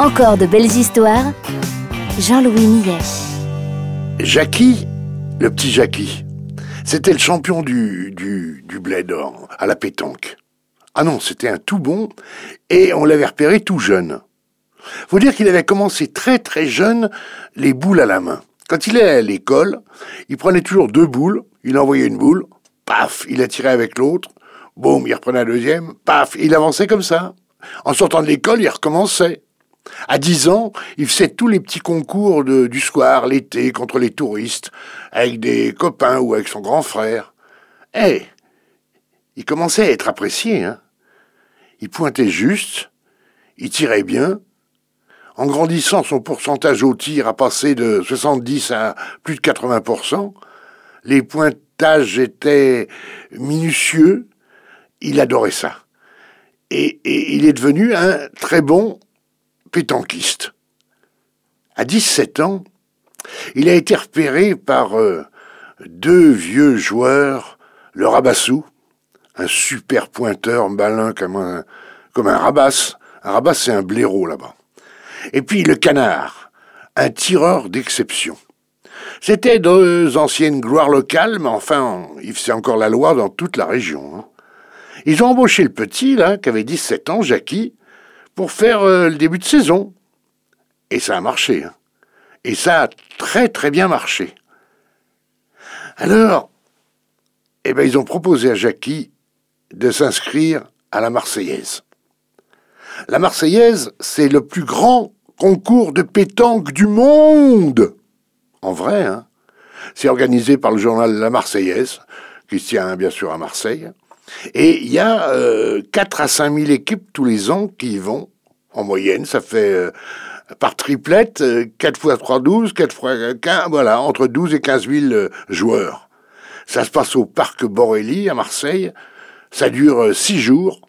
Encore de belles histoires. Jean-Louis Millet. Jackie, le petit Jackie, c'était le champion du, du, du bled à la pétanque. Ah non, c'était un tout bon, et on l'avait repéré tout jeune. Faut dire qu'il avait commencé très très jeune les boules à la main. Quand il est à l'école, il prenait toujours deux boules, il envoyait une boule, paf, il la tirait avec l'autre, boum, il reprenait la deuxième, paf, il avançait comme ça. En sortant de l'école, il recommençait. À 10 ans, il faisait tous les petits concours du soir, l'été, contre les touristes, avec des copains ou avec son grand frère. Eh, il commençait à être apprécié. Hein. Il pointait juste, il tirait bien. En grandissant, son pourcentage au tir a passé de 70 à plus de 80%. Les pointages étaient minutieux. Il adorait ça. Et il est devenu un très bon pétanquiste. À 17 ans, il a été repéré par euh, deux vieux joueurs, le Rabassou, un super pointeur malin comme un, comme un rabasse. Un rabasse, c'est un blaireau là-bas. Et puis le canard, un tireur d'exception. C'était deux anciennes gloires locales, mais enfin, faisait encore la loi dans toute la région. Hein. Ils ont embauché le petit, là, qui avait 17 ans, Jackie, pour faire euh, le début de saison. Et ça a marché. Hein. Et ça a très très bien marché. Alors, eh ben, ils ont proposé à Jackie de s'inscrire à la Marseillaise. La Marseillaise, c'est le plus grand concours de pétanque du monde. En vrai, hein. C'est organisé par le journal La Marseillaise, qui se tient bien sûr à Marseille. Et il y a euh, 4 à 5 000 équipes tous les ans qui y vont. En moyenne, ça fait euh, par triplette 4 fois 3, 12, 4 fois 15, voilà, entre 12 et 15 000 euh, joueurs. Ça se passe au parc Borelli à Marseille. Ça dure 6 euh, jours.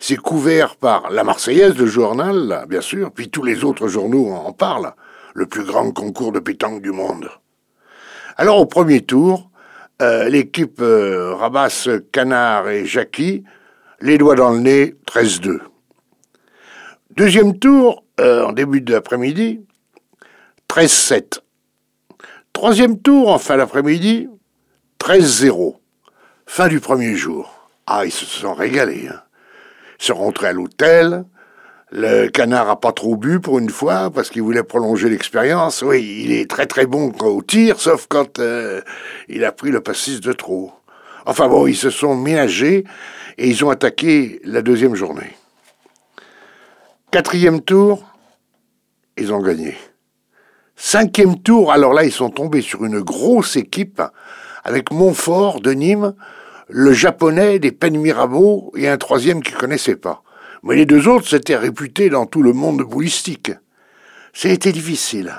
C'est couvert par la Marseillaise, le journal, bien sûr, puis tous les autres journaux en parlent. Le plus grand concours de pétanque du monde. Alors au premier tour, euh, l'équipe euh, Rabas, Canard et Jackie, les doigts dans le nez, 13-2. Deuxième tour, euh, en début d'après-midi, 13-7. Troisième tour, en fin d'après-midi, 13-0. Fin du premier jour. Ah, ils se sont régalés. Hein. Ils sont rentrés à l'hôtel, le canard a pas trop bu pour une fois parce qu'il voulait prolonger l'expérience. Oui, il est très très bon au tir, sauf quand euh, il a pris le pastis de trop. Enfin bon, ils se sont ménagés et ils ont attaqué la deuxième journée. Quatrième tour, ils ont gagné. Cinquième tour, alors là, ils sont tombés sur une grosse équipe avec Montfort de Nîmes, le japonais des Penn Mirabeau et un troisième qu'ils connaissaient pas. Mais les deux autres s'étaient réputés dans tout le monde boulistique. Ça a été difficile.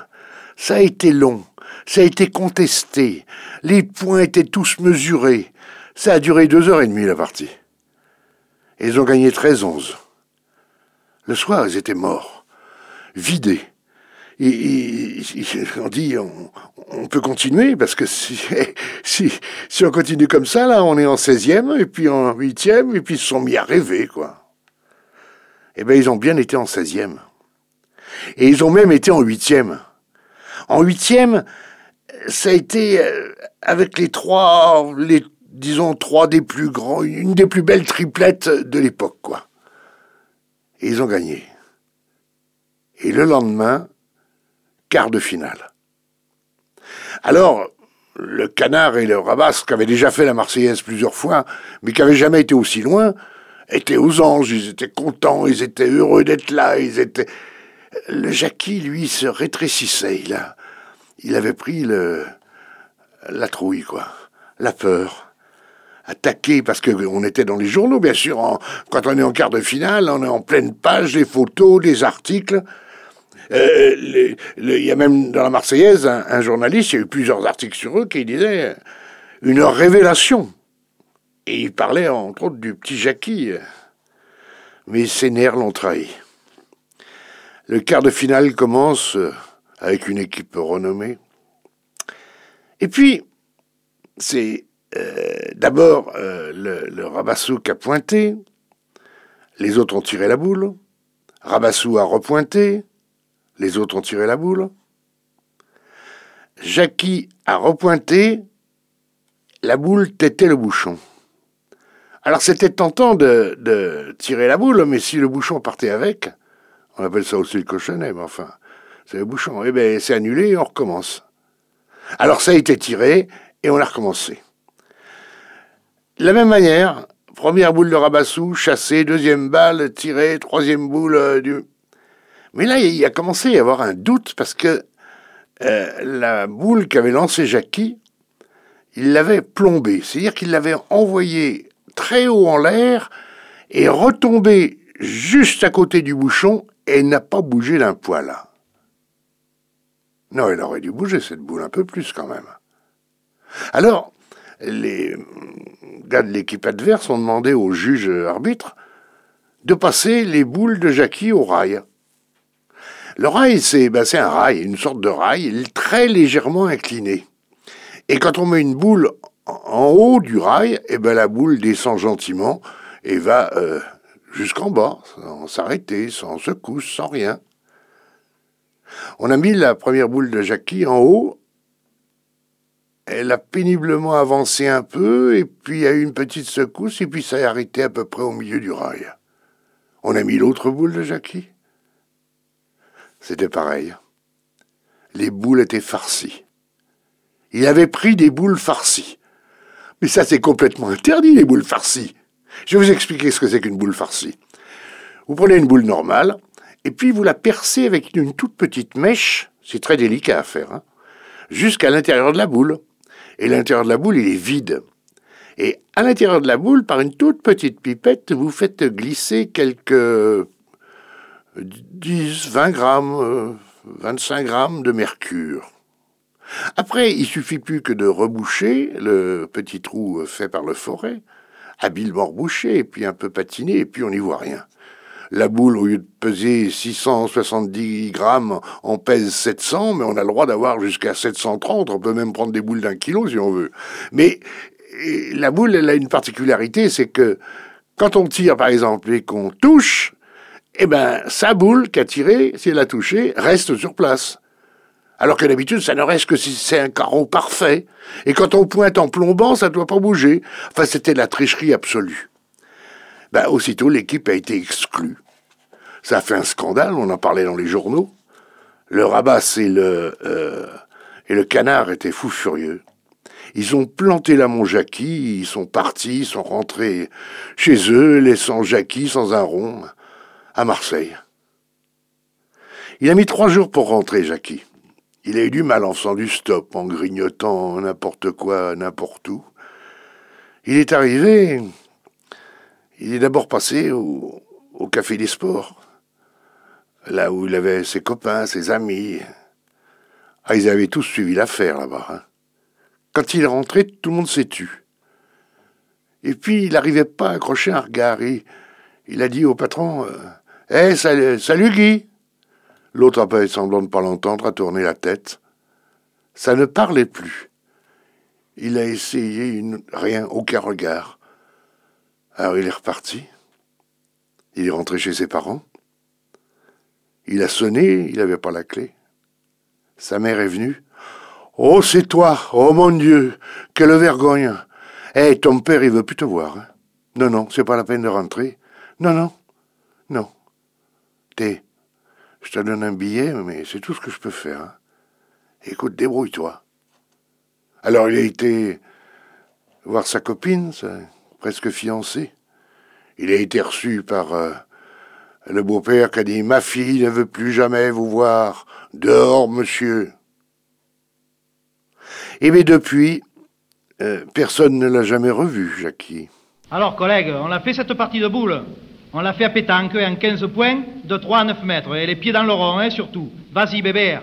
Ça a été long. Ça a été contesté. Les points étaient tous mesurés. Ça a duré deux heures et demie la partie. Ils ont gagné 13-11. Le soir, ils étaient morts, vidés. Et, on dit, on, peut continuer, parce que si, si, si on continue comme ça, là, on est en 16e, et puis en 8e, et puis ils se sont mis à rêver, quoi eh bien, ils ont bien été en 16e. Et ils ont même été en 8e. En 8e, ça a été euh, avec les trois, les, disons, trois des plus grands, une des plus belles triplettes de l'époque, quoi. Et ils ont gagné. Et le lendemain, quart de finale. Alors, le Canard et le Rabas, qui avaient déjà fait la Marseillaise plusieurs fois, mais qui n'avaient jamais été aussi loin, étaient aux anges, ils étaient contents, ils étaient heureux d'être là, ils étaient... Le Jackie, lui, se rétrécissait, il, a, il avait pris le, la trouille, quoi, la peur. Attaqué, parce qu'on était dans les journaux, bien sûr, quand on est en quart de finale, on est en pleine page, des photos, des articles. Euh, il y a même dans la Marseillaise un, un, journaliste, il y a eu plusieurs articles sur eux qui disaient une révélation. Et il parlait entre autres du petit Jackie. Mais ses nerfs l'ont trahi. Le quart de finale commence euh, avec une équipe renommée. Et puis, c'est euh, d'abord euh, le, Rabassou qui a pointé, les autres ont tiré la boule, Rabassou a repointé, Les autres ont tiré la boule. Jackie a repointé, la boule tétait le bouchon. Alors c'était tentant de, tirer la boule, mais si le bouchon partait avec, on appelle ça aussi le cochonnet, mais enfin, c'est le bouchon, eh bien c'est annulé et on recommence. Alors ça a été tiré et on a recommencé. De la même manière, première boule de rabassou, chassée, deuxième balle, tirée, troisième boule euh, du... Mais là, il a commencé à y avoir un doute parce que euh, la boule qu'avait lancée Jackie, il l'avait plombée. C'est-à-dire qu'il l'avait envoyée très haut en l'air et retombée juste à côté du bouchon et n'a pas bougé d'un poil. Non, elle aurait dû bouger cette boule un peu plus quand même. Alors, les gars de l'équipe adverse ont demandé au juge arbitre de passer les boules de Jackie au rail. Le rail, ben, c'est un rail, une sorte de rail très légèrement incliné. Et quand on met une boule en haut du rail, eh ben, la boule descend gentiment et va euh, jusqu'en bas, sans s'arrêter, sans secousse, sans rien. On a mis la première boule de Jackie en haut. Elle a péniblement avancé un peu, et puis a eu une petite secousse, et puis ça a arrêté à peu près au milieu du rail. On a mis l'autre boule de Jackie. C'était pareil. Les boules étaient farcies. Il avait pris des boules farcies. Mais ça, c'est complètement interdit, les boules farcies. Je vais vous expliquer ce que c'est qu'une boule farcie. Vous prenez une boule normale, et puis vous la percez avec une toute petite mèche, c'est très délicat à faire, hein, jusqu'à l'intérieur de la boule. Et l'intérieur de la boule, il est vide. Et à l'intérieur de la boule, par une toute petite pipette, vous faites glisser quelques 10, 20 grammes, 25 euh, grammes de mercure. Après, il suffit plus que de reboucher le petit trou fait par le forêt, habilement rebouché, puis un peu patiné, et puis on n'y voit rien. La boule, au lieu de peser 670 grammes, en pèse 700, mais on a le droit d'avoir jusqu'à 730. On peut même prendre des boules d'un kilo si on veut. Mais la boule, elle a une particularité, c'est que quand on tire, par exemple, et qu'on touche, eh ben, sa boule qu'a tirée, si elle a touché, reste sur place. Alors que d'habitude, ça ne reste que si c'est un carreau parfait. Et quand on pointe en plombant, ça ne doit pas bouger. Enfin, c'était la tricherie absolue. Ben, aussitôt, l'équipe a été exclue. Ça fait un scandale, on en parlait dans les journaux. Le rabat et le, euh, et le canard étaient fous furieux. Ils ont planté la Jackie, ils sont partis, ils sont rentrés chez eux, laissant Jackie sans un rond, à Marseille. Il a mis trois jours pour rentrer, Jackie. Il a eu du mal en faisant du stop, en grignotant n'importe quoi, n'importe où. Il est arrivé, il est d'abord passé au, Café des Sports, là où il avait ses copains, ses amis. Ah, ils avaient tous suivi l'affaire là-bas. Hein. Quand il est rentré, tout le monde s'est tu. Et puis, il n'arrivait pas à accrocher un regard. Il, a dit au patron euh, salut, salut Guy L'autre a fait semblant de ne pas l'entendre, a tourné la tête. Ça ne parlait plus. Il a essayé rien, aucun regard. Alors il est reparti. Il est rentré chez ses parents. Il a sonné, il n'avait pas la clé. Sa mère est venue. Oh, c'est toi Oh mon Dieu Quelle vergogne Eh, ton père, il veut plus te voir. Hein. non, non, c'est pas la peine de rentrer. Non, non, non. T'es je te donne un billet, mais c'est tout ce que je peux faire. Hein. Écoute, débrouille-toi. Alors il a été voir sa copine, presque fiancée. Il a été reçu par euh, le beau-père qui a dit Ma fille ne veut plus jamais vous voir. Dehors, monsieur. Et mais depuis, euh, personne ne l'a jamais revu, Jackie. Alors, collègue, on a fait cette partie de boule. On l'a fait à pétanque en 15 points, de 3 à 9 mètres. Et les pieds dans le rond, hein, surtout. Vas-y, bébé.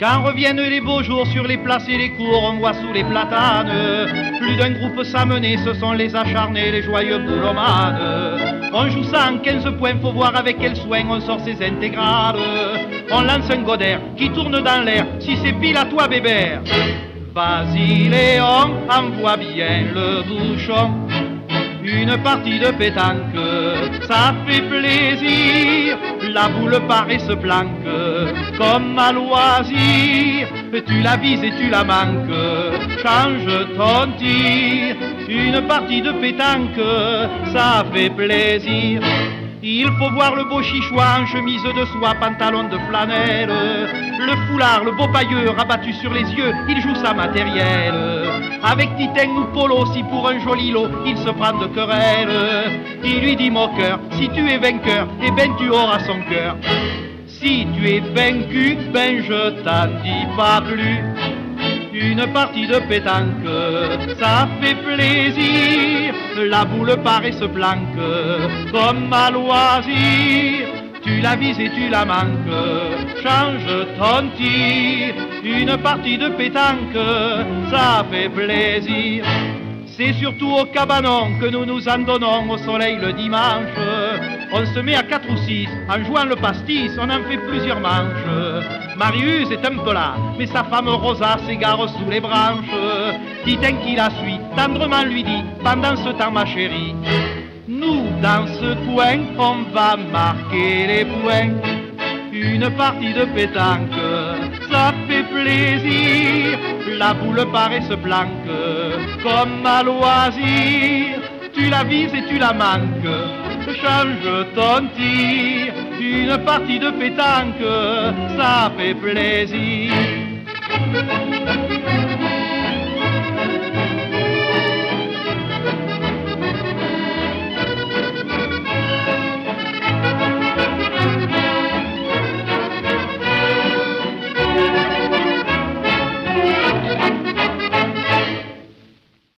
Quand reviennent les beaux jours sur les places et les cours, on voit sous les platanes plus d'un groupe s'amener, ce sont les acharnés, les joyeux boulomanes. On joue ça en 15 points, faut voir avec quel soin on sort ses intégrales. On lance un godaire qui tourne dans l'air, si c'est pile à toi bébé. Vas-y Léon, envoie bien le bouchon. Une partie de pétanque, ça fait plaisir. La boule paraît se planque comme à loisir. Tu la vises et tu la manques, change ton tir. Une partie de pétanque, ça fait plaisir. Il faut voir le beau chichois en chemise de soie, pantalon de flanelle. Le foulard, le beau pailleur rabattu sur les yeux, il joue sa matériel. Avec Titan ou Polo, si pour un joli lot, il se prend de querelle. Il lui dit moqueur, si tu es vainqueur, eh ben tu auras son cœur. Si tu es vaincu, ben je t'en dis pas plus. Une partie de pétanque, ça fait plaisir. La boule paraît se planque comme à loisir. Tu la vises et tu la manques, change ton tir. Une partie de pétanque, ça fait plaisir. C'est surtout au cabanon que nous nous en donnons au soleil le dimanche. On se met à quatre ou six, en jouant le pastis, on en fait plusieurs manches. Marius est un peu là, mais sa femme Rosa s'égare sous les branches. Titin qui la suit, tendrement lui dit, pendant ce temps ma chérie, nous dans ce coin, on va marquer les points. Une partie de pétanque, ça fait plaisir. La boule paraît se planque, comme à loisir. Tu la vises et tu la manques change ton tir. Une partie de pétanque, ça fait plaisir.